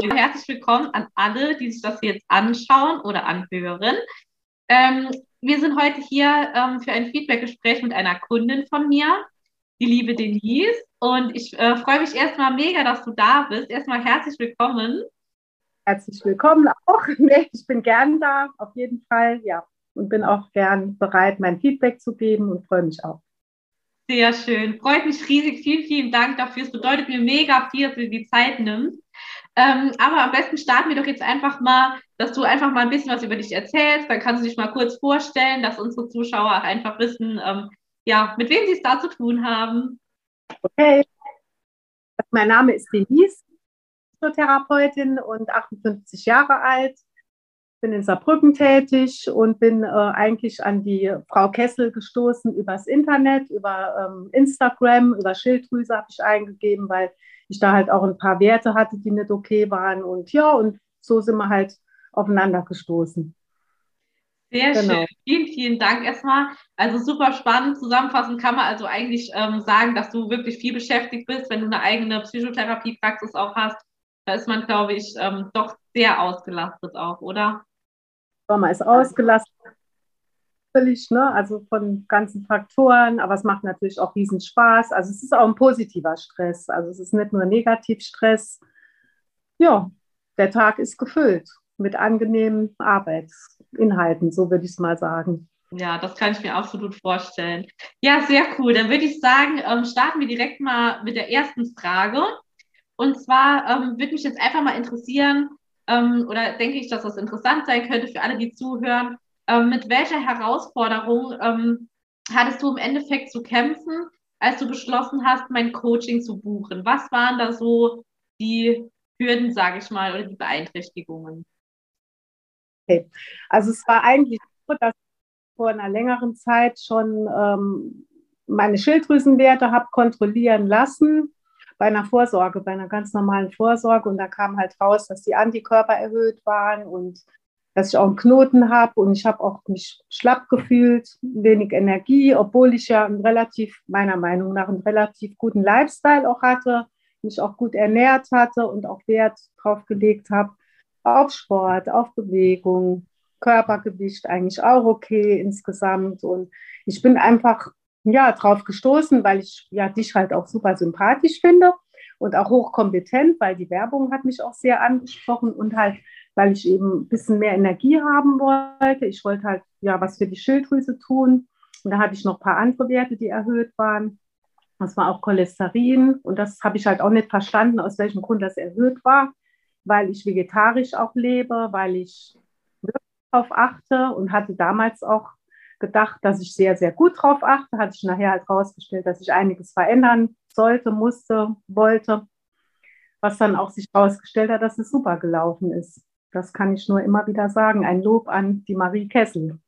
Herzlich willkommen an alle, die sich das jetzt anschauen oder anhören. Ähm, wir sind heute hier ähm, für ein Feedbackgespräch mit einer Kundin von mir, die liebe Denise. Und ich äh, freue mich erstmal mega, dass du da bist. Erstmal herzlich willkommen. Herzlich willkommen auch. Nee, ich bin gern da, auf jeden Fall, ja. Und bin auch gern bereit, mein Feedback zu geben und freue mich auch. Sehr schön. Freut mich riesig. Vielen, vielen Dank dafür. Es bedeutet mir mega viel, dass du die Zeit nimmst. Ähm, aber am besten starten wir doch jetzt einfach mal, dass du einfach mal ein bisschen was über dich erzählst. Dann kannst du dich mal kurz vorstellen, dass unsere Zuschauer auch einfach wissen, ähm, ja, mit wem sie es da zu tun haben. Okay. Mein Name ist Denise, Psychotherapeutin und 58 Jahre alt bin in Saarbrücken tätig und bin äh, eigentlich an die Frau Kessel gestoßen übers Internet, über ähm, Instagram, über Schilddrüse habe ich eingegeben, weil ich da halt auch ein paar Werte hatte, die nicht okay waren. Und ja, und so sind wir halt aufeinander gestoßen. Sehr genau. schön. Vielen, vielen Dank erstmal. Also super spannend. Zusammenfassend kann man also eigentlich ähm, sagen, dass du wirklich viel beschäftigt bist, wenn du eine eigene Psychotherapiepraxis auch hast. Da ist man, glaube ich, ähm, doch sehr ausgelastet auch, oder? Sommer ist ausgelassen, völlig, ne? also von ganzen Faktoren, aber es macht natürlich auch riesen Spaß. Also es ist auch ein positiver Stress, also es ist nicht nur Negativstress. Ja, der Tag ist gefüllt mit angenehmen Arbeitsinhalten, so würde ich es mal sagen. Ja, das kann ich mir absolut vorstellen. Ja, sehr cool. Dann würde ich sagen, ähm, starten wir direkt mal mit der ersten Frage. Und zwar ähm, würde mich jetzt einfach mal interessieren, ähm, oder denke ich, dass das interessant sein könnte für alle, die zuhören. Ähm, mit welcher Herausforderung ähm, hattest du im Endeffekt zu kämpfen, als du beschlossen hast, mein Coaching zu buchen? Was waren da so die Hürden, sage ich mal, oder die Beeinträchtigungen? Okay. Also es war eigentlich so, dass ich vor einer längeren Zeit schon ähm, meine Schilddrüsenwerte habe kontrollieren lassen bei einer Vorsorge, bei einer ganz normalen Vorsorge. Und da kam halt raus, dass die Antikörper erhöht waren und dass ich auch einen Knoten habe und ich habe auch mich schlapp gefühlt, wenig Energie, obwohl ich ja einen relativ, meiner Meinung nach, einen relativ guten Lifestyle auch hatte, mich auch gut ernährt hatte und auch Wert drauf gelegt habe auf Sport, auf Bewegung, Körpergewicht eigentlich auch okay insgesamt. Und ich bin einfach ja, drauf gestoßen, weil ich ja dich halt auch super sympathisch finde und auch hochkompetent, weil die Werbung hat mich auch sehr angesprochen und halt, weil ich eben ein bisschen mehr Energie haben wollte. Ich wollte halt ja was für die Schilddrüse tun. Und da hatte ich noch ein paar andere Werte, die erhöht waren. Das war auch Cholesterin. Und das habe ich halt auch nicht verstanden, aus welchem Grund das erhöht war, weil ich vegetarisch auch lebe, weil ich darauf achte und hatte damals auch gedacht, dass ich sehr, sehr gut drauf achte. Hat sich nachher halt rausgestellt, dass ich einiges verändern sollte, musste, wollte. Was dann auch sich herausgestellt hat, dass es super gelaufen ist. Das kann ich nur immer wieder sagen. Ein Lob an die Marie Kessel.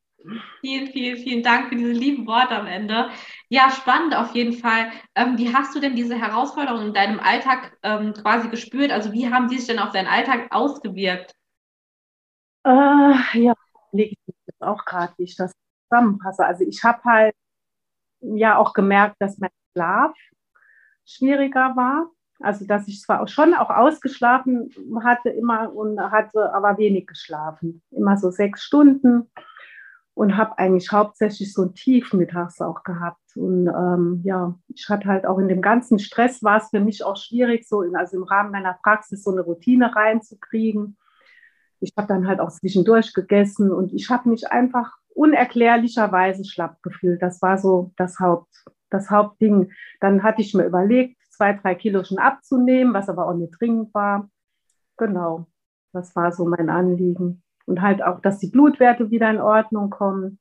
Vielen, vielen, vielen Dank für diese lieben Worte am Ende. Ja, spannend auf jeden Fall. Ähm, wie hast du denn diese Herausforderungen in deinem Alltag ähm, quasi gespürt? Also wie haben die sich denn auf deinen Alltag ausgewirkt? Äh, ja, lege ich jetzt auch gerade, wie ich das zusammenpasse. Also ich habe halt ja auch gemerkt, dass mein Schlaf schwieriger war. Also dass ich zwar auch schon auch ausgeschlafen hatte immer und hatte aber wenig geschlafen. Immer so sechs Stunden und habe eigentlich hauptsächlich so ein Tief mittags auch gehabt. Und ähm, ja, ich hatte halt auch in dem ganzen Stress war es für mich auch schwierig, so in, also im Rahmen meiner Praxis so eine Routine reinzukriegen. Ich habe dann halt auch zwischendurch gegessen und ich habe mich einfach unerklärlicherweise schlapp gefühlt. Das war so das, Haupt, das Hauptding. Dann hatte ich mir überlegt, zwei, drei Kilo schon abzunehmen, was aber auch nicht dringend war. Genau, das war so mein Anliegen. Und halt auch, dass die Blutwerte wieder in Ordnung kommen.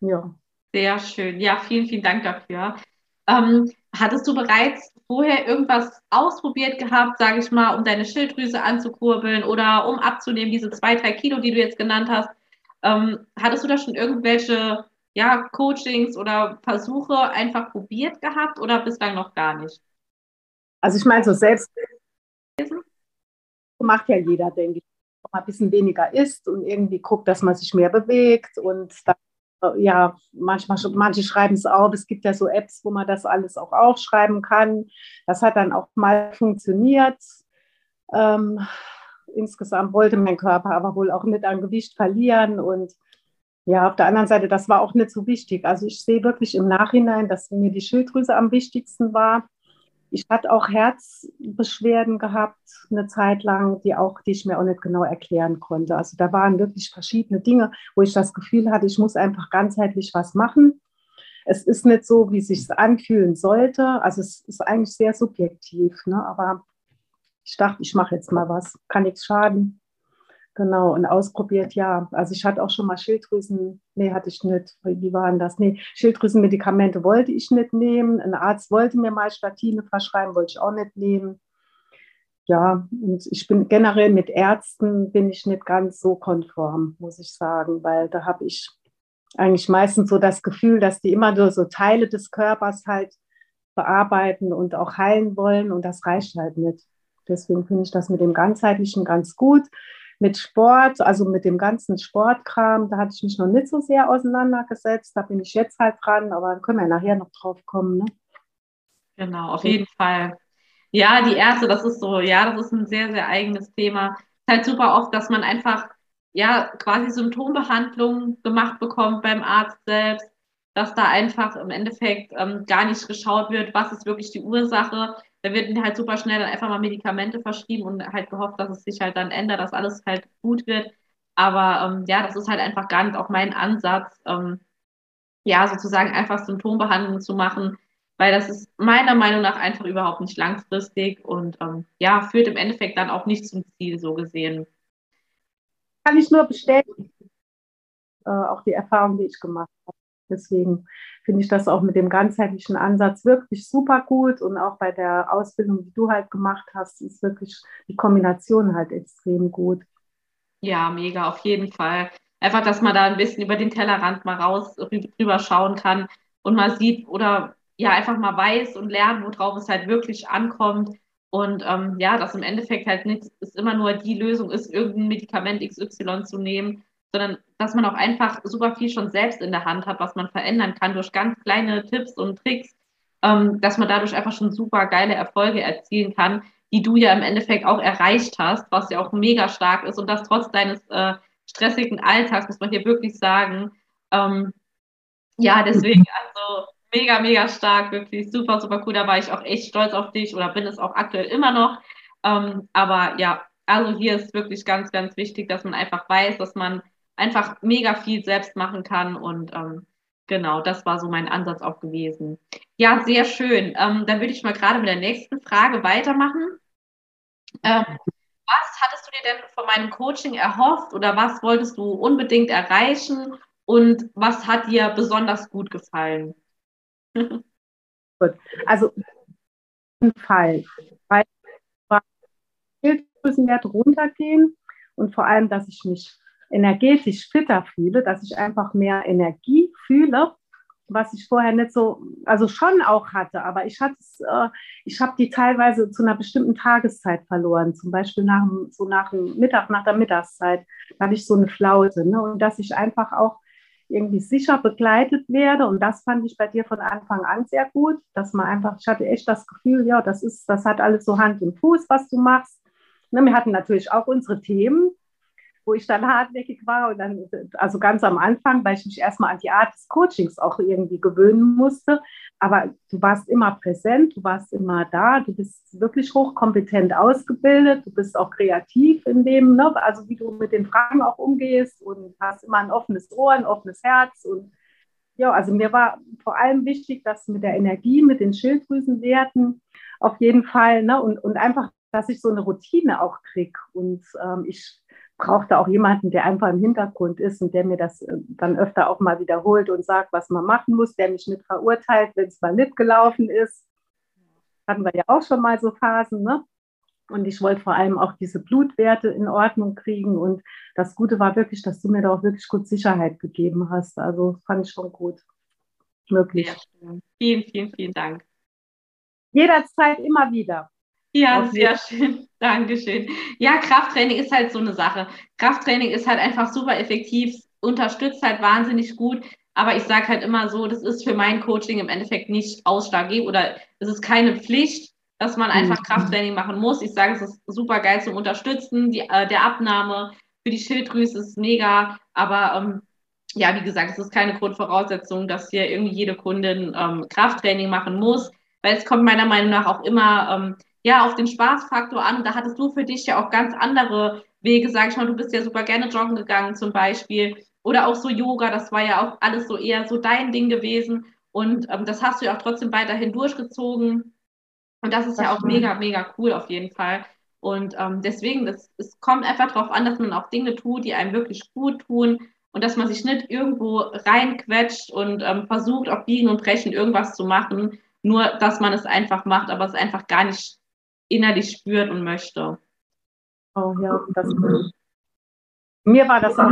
Ja. Sehr schön. Ja, vielen, vielen Dank dafür. Ähm, hattest du bereits vorher irgendwas ausprobiert gehabt, sage ich mal, um deine Schilddrüse anzukurbeln oder um abzunehmen, diese zwei, drei Kilo, die du jetzt genannt hast? Ähm, hattest du da schon irgendwelche ja, Coachings oder Versuche einfach probiert gehabt oder bislang noch gar nicht? Also ich meine, so selbst macht ja jeder, denke ich. Mal ein bisschen weniger isst und irgendwie guckt, dass man sich mehr bewegt und dann, äh, ja, manchmal, manche schreiben es auf. Es gibt ja so Apps, wo man das alles auch aufschreiben kann. Das hat dann auch mal funktioniert. Ähm, insgesamt wollte mein Körper aber wohl auch nicht an Gewicht verlieren und ja, auf der anderen Seite, das war auch nicht so wichtig. Also ich sehe wirklich im Nachhinein, dass mir die Schilddrüse am wichtigsten war. Ich hatte auch Herzbeschwerden gehabt, eine Zeit lang, die auch, die ich mir auch nicht genau erklären konnte. Also da waren wirklich verschiedene Dinge, wo ich das Gefühl hatte, ich muss einfach ganzheitlich was machen. Es ist nicht so, wie es sich anfühlen sollte. Also es ist eigentlich sehr subjektiv, ne? aber ich dachte, ich mache jetzt mal was, kann nichts schaden. Genau, und ausprobiert, ja. Also ich hatte auch schon mal Schilddrüsen, nee, hatte ich nicht. Wie waren das? Nee, Schilddrüsenmedikamente wollte ich nicht nehmen. Ein Arzt wollte mir mal Statine verschreiben, wollte ich auch nicht nehmen. Ja, und ich bin generell mit Ärzten bin ich nicht ganz so konform, muss ich sagen, weil da habe ich eigentlich meistens so das Gefühl, dass die immer nur so Teile des Körpers halt bearbeiten und auch heilen wollen und das reicht halt nicht. Deswegen finde ich das mit dem Ganzheitlichen ganz gut mit Sport, also mit dem ganzen Sportkram, da hatte ich mich noch nicht so sehr auseinandergesetzt. Da bin ich jetzt halt dran, aber dann können wir nachher noch drauf kommen. Ne? Genau, auf jeden Fall. Ja, die erste, das ist so, ja, das ist ein sehr, sehr eigenes Thema. Es ist halt super oft, dass man einfach, ja, quasi Symptombehandlung gemacht bekommt beim Arzt selbst, dass da einfach im Endeffekt ähm, gar nicht geschaut wird, was ist wirklich die Ursache, da werden halt super schnell dann einfach mal Medikamente verschrieben und halt gehofft, dass es sich halt dann ändert, dass alles halt gut wird. Aber ähm, ja, das ist halt einfach gar nicht auch mein Ansatz, ähm, ja, sozusagen einfach Symptombehandlung zu machen, weil das ist meiner Meinung nach einfach überhaupt nicht langfristig und ähm, ja, führt im Endeffekt dann auch nicht zum Ziel, so gesehen. Kann ich nur bestätigen, äh, auch die Erfahrung, die ich gemacht habe. Deswegen finde ich das auch mit dem ganzheitlichen Ansatz wirklich super gut und auch bei der Ausbildung, die du halt gemacht hast, ist wirklich die Kombination halt extrem gut. Ja, mega, auf jeden Fall. Einfach, dass man da ein bisschen über den Tellerrand mal raus rüber schauen kann und mal sieht oder ja, einfach mal weiß und lernt, worauf es halt wirklich ankommt. Und ähm, ja, dass im Endeffekt halt nichts ist immer nur die Lösung ist, irgendein Medikament XY zu nehmen, sondern dass man auch einfach super viel schon selbst in der Hand hat, was man verändern kann durch ganz kleine Tipps und Tricks, ähm, dass man dadurch einfach schon super geile Erfolge erzielen kann, die du ja im Endeffekt auch erreicht hast, was ja auch mega stark ist und das trotz deines äh, stressigen Alltags, muss man hier wirklich sagen. Ähm, ja, deswegen also mega, mega stark, wirklich super, super cool. Da war ich auch echt stolz auf dich oder bin es auch aktuell immer noch. Ähm, aber ja, also hier ist wirklich ganz, ganz wichtig, dass man einfach weiß, dass man einfach mega viel selbst machen kann. Und ähm, genau, das war so mein Ansatz auch gewesen. Ja, sehr schön. Ähm, dann würde ich mal gerade mit der nächsten Frage weitermachen. Ähm, was hattest du dir denn von meinem Coaching erhofft oder was wolltest du unbedingt erreichen und was hat dir besonders gut gefallen? gut, also ein Fall, weil Schilddrüsenwert runtergehen und vor allem, dass ich mich energetisch fitter fühle, dass ich einfach mehr Energie fühle, was ich vorher nicht so, also schon auch hatte, aber ich hatte äh, ich habe die teilweise zu einer bestimmten Tageszeit verloren, zum Beispiel nach so nach dem Mittag, nach der Mittagszeit, da hatte ich so eine Flaute, ne? und dass ich einfach auch irgendwie sicher begleitet werde und das fand ich bei dir von Anfang an sehr gut, dass man einfach, ich hatte echt das Gefühl, ja, das ist, das hat alles so Hand und Fuß, was du machst. Ne, wir hatten natürlich auch unsere Themen, wo ich dann hartnäckig war und dann, also ganz am Anfang, weil ich mich erstmal an die Art des Coachings auch irgendwie gewöhnen musste. Aber du warst immer präsent, du warst immer da, du bist wirklich hochkompetent ausgebildet, du bist auch kreativ in dem, ne? also wie du mit den Fragen auch umgehst und hast immer ein offenes Ohr, ein offenes Herz und ja, also mir war vor allem wichtig, dass mit der Energie, mit den Schilddrüsenwerten auf jeden Fall, ne, und, und einfach, dass ich so eine Routine auch kriege. Und ähm, ich brauchte auch jemanden, der einfach im Hintergrund ist und der mir das äh, dann öfter auch mal wiederholt und sagt, was man machen muss, der mich nicht verurteilt, wenn es mal nicht gelaufen ist. Hatten wir ja auch schon mal so Phasen, ne? Und ich wollte vor allem auch diese Blutwerte in Ordnung kriegen. Und das Gute war wirklich, dass du mir da auch wirklich gut Sicherheit gegeben hast. Also fand ich schon gut. Möglich. Vielen, vielen, vielen Dank. Jederzeit immer wieder. Ja, sehr schön. Dankeschön. Ja, Krafttraining ist halt so eine Sache. Krafttraining ist halt einfach super effektiv, unterstützt halt wahnsinnig gut. Aber ich sage halt immer so, das ist für mein Coaching im Endeffekt nicht ausschlaggebend oder es ist keine Pflicht. dass man einfach mhm. Krafttraining machen muss. Ich sage, es ist super geil zum Unterstützen, die, äh, der Abnahme für die Schilddrüse ist mega, aber ähm, ja, wie gesagt, es ist keine Grundvoraussetzung, dass hier irgendwie jede Kundin ähm, Krafttraining machen muss, weil es kommt meiner Meinung nach auch immer ähm, ja auf den Spaßfaktor an. Da hattest du für dich ja auch ganz andere Wege, sag ich mal, du bist ja super gerne joggen gegangen zum Beispiel. Oder auch so Yoga, das war ja auch alles so eher so dein Ding gewesen. Und ähm, das hast du ja auch trotzdem weiterhin durchgezogen. Und das ist das ja auch mega, mega cool auf jeden Fall. Und ähm, deswegen, das, es kommt einfach darauf an, dass man auch Dinge tut, die einem wirklich gut tun. Und dass man sich nicht irgendwo reinquetscht und ähm, versucht, auf Biegen und Brechen irgendwas zu machen, nur dass man es einfach macht, aber es einfach gar nicht innerlich spürt und möchte. Oh ja, das, mir war das auch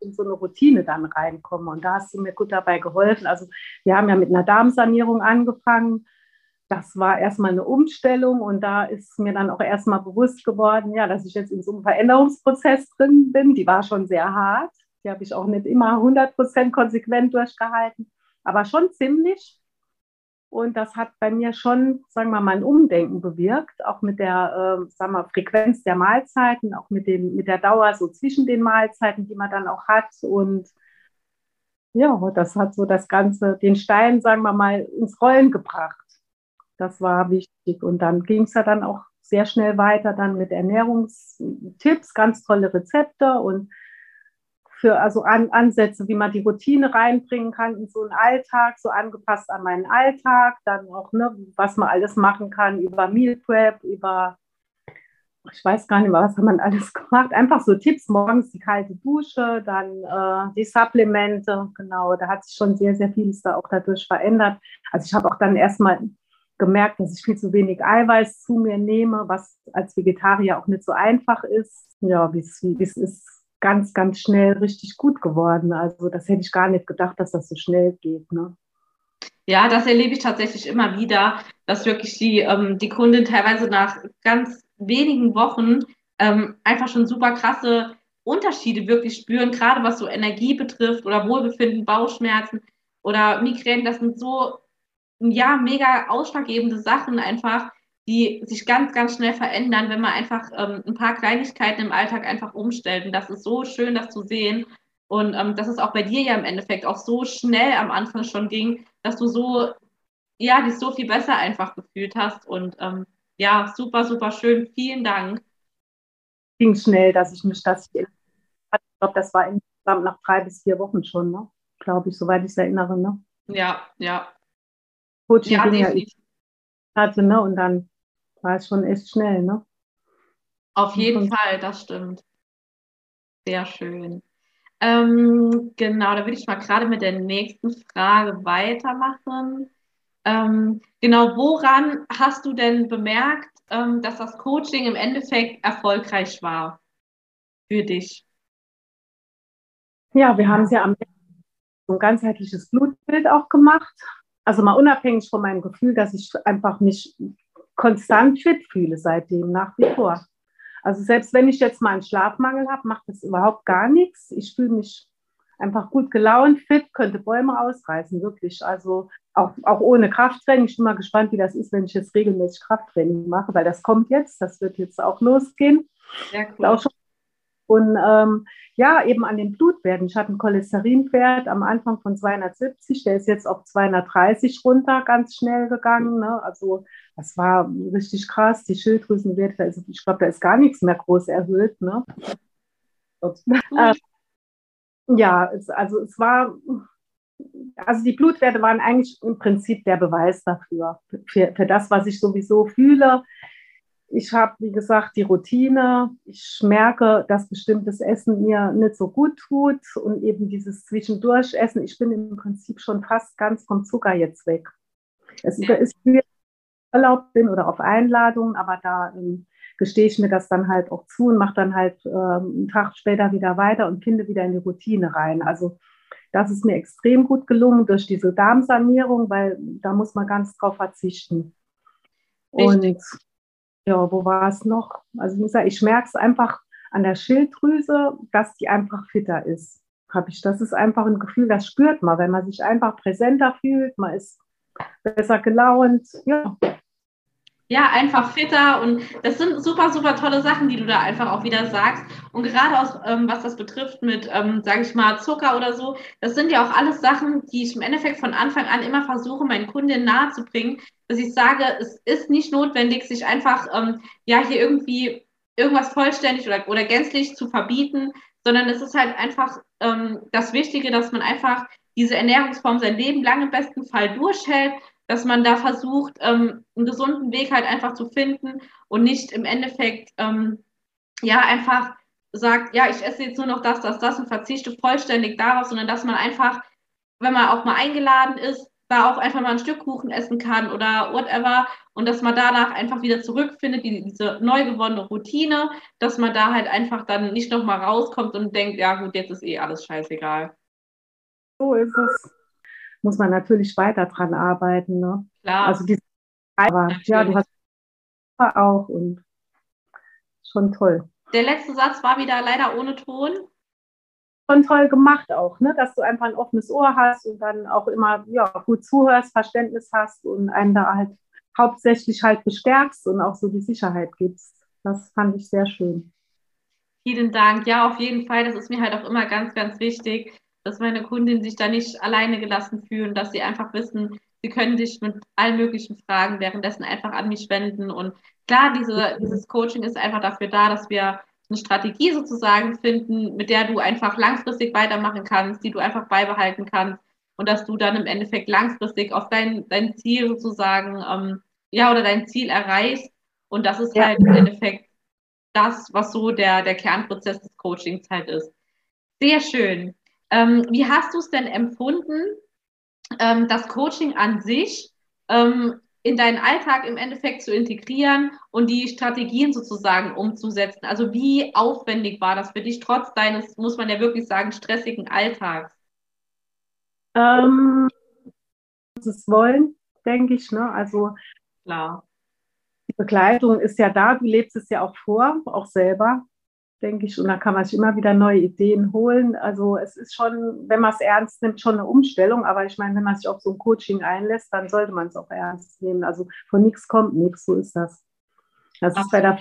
in so eine Routine dann reinkommen und da hast du mir gut dabei geholfen. Also wir haben ja mit einer Darmsanierung angefangen das war erstmal eine Umstellung und da ist mir dann auch erstmal bewusst geworden, ja, dass ich jetzt in so einem Veränderungsprozess drin bin. Die war schon sehr hart. Die habe ich auch nicht immer 100 Prozent konsequent durchgehalten, aber schon ziemlich. Und das hat bei mir schon, sagen wir mal, ein Umdenken bewirkt, auch mit der äh, sagen wir, Frequenz der Mahlzeiten, auch mit, dem, mit der Dauer so zwischen den Mahlzeiten, die man dann auch hat. Und ja, das hat so das Ganze, den Stein, sagen wir mal, ins Rollen gebracht. Das war wichtig. Und dann ging es ja dann auch sehr schnell weiter dann mit Ernährungstipps, ganz tolle Rezepte und für also An Ansätze, wie man die Routine reinbringen kann in so einen Alltag, so angepasst an meinen Alltag, dann auch, ne, was man alles machen kann über Meal Prep, über, ich weiß gar nicht mehr, was hat man alles gemacht, einfach so Tipps, morgens die kalte Dusche, dann äh, die Supplemente, genau, da hat sich schon sehr, sehr vieles da auch dadurch verändert. Also ich habe auch dann erstmal gemerkt, dass ich viel zu wenig Eiweiß zu mir nehme, was als Vegetarier auch nicht so einfach ist. Ja, wie es ist ganz, ganz schnell richtig gut geworden. Also das hätte ich gar nicht gedacht, dass das so schnell geht. Ne? Ja, das erlebe ich tatsächlich immer wieder, dass wirklich die, ähm, die Kundin teilweise nach ganz wenigen Wochen ähm, einfach schon super krasse Unterschiede wirklich spüren, gerade was so Energie betrifft oder Wohlbefinden, Bauchschmerzen oder Migräne. Das sind so ja, mega ausschlaggebende Sachen einfach, die sich ganz, ganz schnell verändern, wenn man einfach ähm, ein paar Kleinigkeiten im Alltag einfach umstellt. Und das ist so schön, das zu sehen. Und ähm, dass es auch bei dir ja im Endeffekt auch so schnell am Anfang schon ging, dass du so, ja, dich so viel besser einfach gefühlt hast. Und ähm, ja, super, super schön. Vielen Dank. Ging schnell, dass ich mich das, ich glaube, das war insgesamt nach drei bis vier Wochen schon, ne? Glaube ich, soweit ich es erinnere, ne? Ja, ja. Coaching ja, hatte, ne? Und dann war es schon echt schnell, ne? Auf jeden Fall, das stimmt. Sehr schön. Ähm, genau, da würde ich mal gerade mit der nächsten Frage weitermachen. Ähm, genau, woran hast du denn bemerkt, ähm, dass das Coaching im Endeffekt erfolgreich war für dich? Ja, wir haben es ja am so ein ganzheitliches Blutbild auch gemacht also mal unabhängig von meinem Gefühl, dass ich einfach mich konstant fit fühle seitdem, nach wie vor. Also selbst wenn ich jetzt mal einen Schlafmangel habe, macht das überhaupt gar nichts. Ich fühle mich einfach gut gelaunt, fit, könnte Bäume ausreißen, wirklich. Also auch, auch ohne Krafttraining. Ich bin mal gespannt, wie das ist, wenn ich jetzt regelmäßig Krafttraining mache, weil das kommt jetzt, das wird jetzt auch losgehen. Sehr cool. Auch schon und ähm, ja, eben an den Blutwerten. Ich hatte einen Cholesterinwert am Anfang von 270, der ist jetzt auf 230 runter, ganz schnell gegangen. Ne? Also das war richtig krass. Die Schilddrüsenwerte, also ich glaube, da ist gar nichts mehr groß erhöht. Ne? äh, ja, es, also es war, also die Blutwerte waren eigentlich im Prinzip der Beweis dafür, für, für das, was ich sowieso fühle ich habe, wie gesagt, die Routine. Ich merke, dass bestimmtes Essen mir nicht so gut tut und eben dieses Zwischendurchessen. Ich bin im Prinzip schon fast ganz vom Zucker jetzt weg. Es ist mir erlaubt bin oder auf Einladung, aber da ähm, gestehe ich mir das dann halt auch zu und mache dann halt ähm, einen Tag später wieder weiter und finde wieder in die Routine rein. Also das ist mir extrem gut gelungen durch diese Darmsanierung, weil da muss man ganz drauf verzichten. Richtig. Und ja, wo war es noch? Also ich muss sagen, ich merke es einfach an der Schilddrüse, dass die einfach fitter ist. Habe ich. Das ist einfach ein Gefühl, das spürt man, wenn man sich einfach präsenter fühlt. Man ist besser gelaunt. Ja. Ja, einfach fitter und das sind super, super tolle Sachen, die du da einfach auch wieder sagst. Und gerade aus, ähm, was das betrifft mit, ähm, sage ich mal, Zucker oder so, das sind ja auch alles Sachen, die ich im Endeffekt von Anfang an immer versuche, meinen Kundinnen nahezubringen, dass ich sage, es ist nicht notwendig, sich einfach ähm, ja hier irgendwie irgendwas vollständig oder, oder gänzlich zu verbieten, sondern es ist halt einfach ähm, das Wichtige, dass man einfach diese Ernährungsform sein Leben lang im besten Fall durchhält, dass man da versucht, ähm, einen gesunden Weg halt einfach zu finden und nicht im Endeffekt ähm, ja einfach sagt, ja, ich esse jetzt nur noch das, das, das und verzichte vollständig darauf, sondern dass man einfach, wenn man auch mal eingeladen ist, da auch einfach mal ein Stück Kuchen essen kann oder whatever und dass man danach einfach wieder zurückfindet, die, diese neu gewonnene Routine, dass man da halt einfach dann nicht nochmal rauskommt und denkt, ja gut, jetzt ist eh alles scheißegal. So ist es. Muss man natürlich weiter dran arbeiten. Ne? Klar. Also diese aber ja, du hast auch und schon toll. Der letzte Satz war wieder leider ohne Ton schon toll gemacht auch, ne? dass du einfach ein offenes Ohr hast und dann auch immer ja, gut zuhörst, Verständnis hast und einen da halt hauptsächlich halt bestärkst und auch so die Sicherheit gibst. Das fand ich sehr schön. Vielen Dank. Ja, auf jeden Fall. Das ist mir halt auch immer ganz, ganz wichtig, dass meine Kundinnen sich da nicht alleine gelassen fühlen, dass sie einfach wissen, sie können sich mit allen möglichen Fragen währenddessen einfach an mich wenden. Und klar, diese, dieses Coaching ist einfach dafür da, dass wir eine Strategie sozusagen finden, mit der du einfach langfristig weitermachen kannst, die du einfach beibehalten kannst und dass du dann im Endeffekt langfristig auf dein, dein Ziel sozusagen, ähm, ja, oder dein Ziel erreichst. Und das ist ja. halt im Endeffekt das, was so der, der Kernprozess des Coachings halt ist. Sehr schön. Ähm, wie hast du es denn empfunden, ähm, das Coaching an sich? Ähm, in deinen Alltag im Endeffekt zu integrieren und die Strategien sozusagen umzusetzen? Also wie aufwendig war das für dich trotz deines, muss man ja wirklich sagen, stressigen Alltags? Ähm, das Wollen, denke ich. Ne? Also klar. Die Begleitung ist ja da, du lebst es ja auch vor, auch selber denke ich. Und da kann man sich immer wieder neue Ideen holen. Also es ist schon, wenn man es ernst nimmt, schon eine Umstellung. Aber ich meine, wenn man sich auf so ein Coaching einlässt, dann sollte man es auch ernst nehmen. Also von nichts kommt nichts, so ist das. Das ist bei der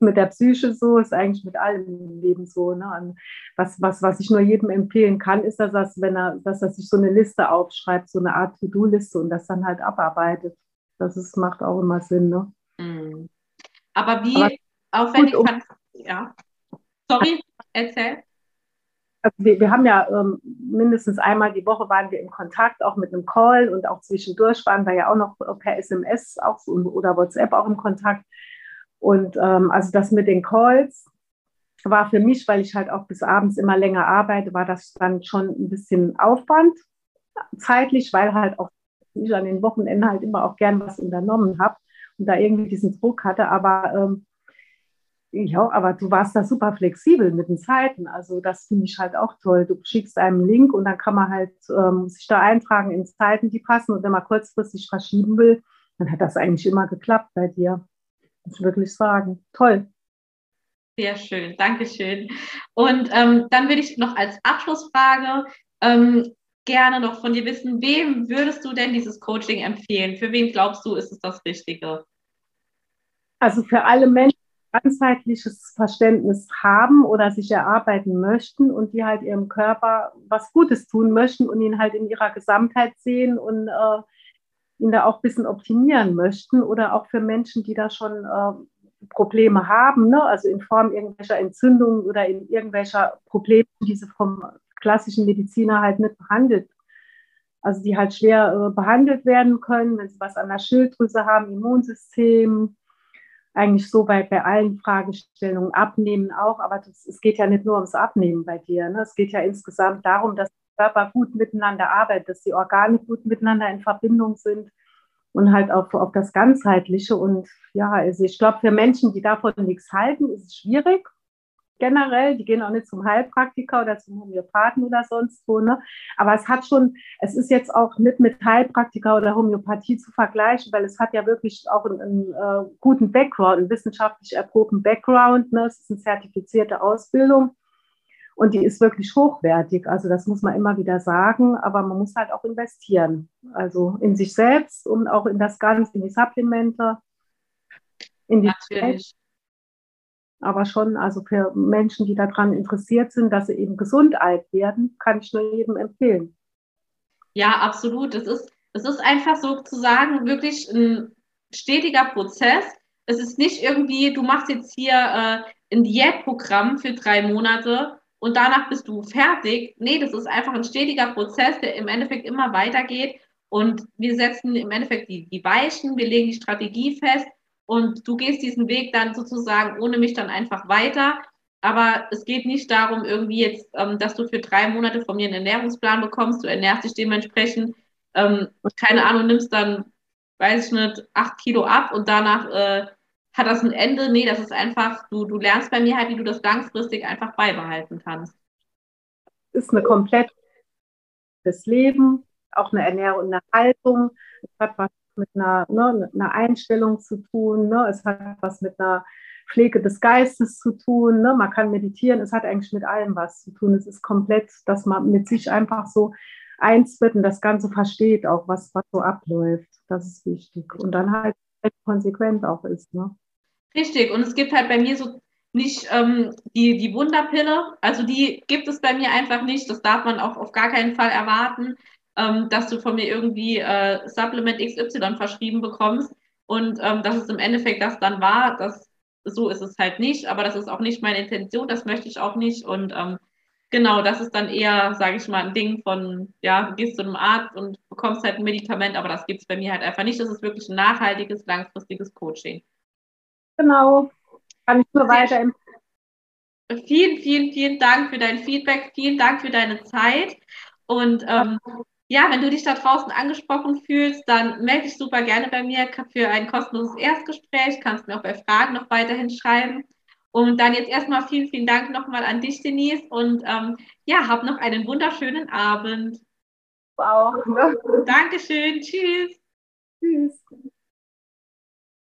mit der Psyche so, ist eigentlich mit allem im Leben so. Ne? Was, was, was ich nur jedem empfehlen kann, ist, dass er, wenn er, dass er sich so eine Liste aufschreibt, so eine Art To-Do-Liste und das dann halt abarbeitet. Das ist, macht auch immer Sinn. Ne? Mhm. Aber wie Aber aufwendig kann ja. Sorry, erzähl. Also wir, wir, haben ja ähm, mindestens einmal die Woche waren wir in Kontakt, auch mit einem Call und auch zwischendurch waren wir ja auch noch per SMS auch so, oder WhatsApp auch im Kontakt. Und ähm, also das mit den Calls war für mich, weil ich halt auch bis abends immer länger arbeite, war das dann schon ein bisschen Aufwand zeitlich, weil halt auch ich an den Wochenenden halt immer auch gern was unternommen habe und da irgendwie diesen Druck hatte. Aber ähm, ja, aber du warst da super flexibel mit den Zeiten. Also das finde ich halt auch toll. Du schickst einen Link und dann kann man halt ähm, sich da eintragen in Zeiten, die passen. Und wenn man kurzfristig verschieben will, dann hat das eigentlich immer geklappt bei dir. Muss ich wirklich sagen. Toll. Sehr schön, Dankeschön. Und ähm, dann würde ich noch als Abschlussfrage ähm, gerne noch von dir wissen, wem würdest du denn dieses Coaching empfehlen? Für wen glaubst du, ist es das Richtige? Also für alle Menschen, ganzheitliches Verständnis haben oder sich erarbeiten möchten und die halt ihrem Körper was Gutes tun möchten und ihn halt in ihrer Gesamtheit sehen und äh, ihn da auch ein bisschen optimieren möchten oder auch für Menschen, die da schon äh, Probleme haben, ne? also in Form irgendwelcher Entzündungen oder in irgendwelcher Probleme, die sie vom klassischen Mediziner halt nicht behandelt also die halt schwer äh, behandelt werden können, wenn sie was an der Schilddrüse haben, Immunsystem, eigentlich so bei, bei allen Fragestellungen, Abnehmen auch, aber das, es geht ja nicht nur ums Abnehmen bei dir. Ne? Es geht ja insgesamt darum, dass der Körper gut miteinander arbeitet, dass die Organe gut miteinander in Verbindung sind und halt auf, auf das Ganzheitliche. Und ja, also ich glaube, für Menschen, die davon nichts halten, ist es schwierig generell. Die gehen auch nicht zum Heilpraktiker oder zum Homöopathen oder sonst wo. Ne? Aber es hat schon, es ist jetzt auch nicht mit Heilpraktiker oder Homöopathie zu vergleichen, weil es hat ja wirklich auch einen, einen äh, guten Background, einen wissenschaftlich erprobten Background. Ne? Es ist eine zertifizierte Ausbildung. Und die ist wirklich hochwertig. Also das muss man immer wieder sagen, aber man muss halt auch investieren. Also in sich selbst und auch in das Ganze, in die Supplemente, in die Natürlich. Zeit. Aber schon, also für Menschen, die daran interessiert sind, dass sie eben gesund alt werden, kann ich nur jedem empfehlen. Ja, absolut. Es ist, es ist einfach sozusagen wirklich ein stetiger Prozess. Es ist nicht irgendwie, du machst jetzt hier äh, ein Diätprogramm für drei Monate und danach bist du fertig. Nee, das ist einfach ein stetiger Prozess, der im Endeffekt immer weitergeht. Und wir setzen im Endeffekt die, die Weichen, wir legen die Strategie fest und du gehst diesen Weg dann sozusagen ohne mich dann einfach weiter. Aber es geht nicht darum, irgendwie jetzt, ähm, dass du für drei Monate von mir einen Ernährungsplan bekommst. Du ernährst dich dementsprechend, ähm, keine Ahnung, nimmst dann, weiß ich nicht, acht Kilo ab und danach äh, hat das ein Ende. Nee, das ist einfach, du, du lernst bei mir halt, wie du das langfristig einfach beibehalten kannst. Ist eine komplett das Leben, auch eine Ernährung, eine Haltung. Es hat was mit einer, ne, einer Einstellung zu tun. Ne? Es hat was mit einer Pflege des Geistes zu tun. Ne? Man kann meditieren. Es hat eigentlich mit allem was zu tun. Es ist komplett, dass man mit sich einfach so eins wird und das Ganze versteht, auch was, was so abläuft. Das ist wichtig. Und dann halt konsequent auch ist. Ne? Richtig. Und es gibt halt bei mir so nicht ähm, die, die Wunderpille. Also die gibt es bei mir einfach nicht. Das darf man auch auf gar keinen Fall erwarten ähm, dass du von mir irgendwie äh, Supplement XY verschrieben bekommst und ähm, dass es im Endeffekt das dann war, das, so ist es halt nicht, aber das ist auch nicht meine Intention, das möchte ich auch nicht und ähm, genau, das ist dann eher, sage ich mal, ein Ding von, ja, du gehst zu einem Arzt und bekommst halt ein Medikament, aber das gibt es bei mir halt einfach nicht, das ist wirklich ein nachhaltiges, langfristiges Coaching. Genau, kann ich nur weiter Vielen, vielen, vielen Dank für dein Feedback, vielen Dank für deine Zeit und ähm, ja, wenn du dich da draußen angesprochen fühlst, dann melde dich super gerne bei mir für ein kostenloses Erstgespräch. Kannst mir auch bei Fragen noch weiterhin schreiben. Und dann jetzt erstmal vielen, vielen Dank nochmal an dich, Denise. Und ähm, ja, hab noch einen wunderschönen Abend. Wow. Dankeschön. Tschüss. Tschüss.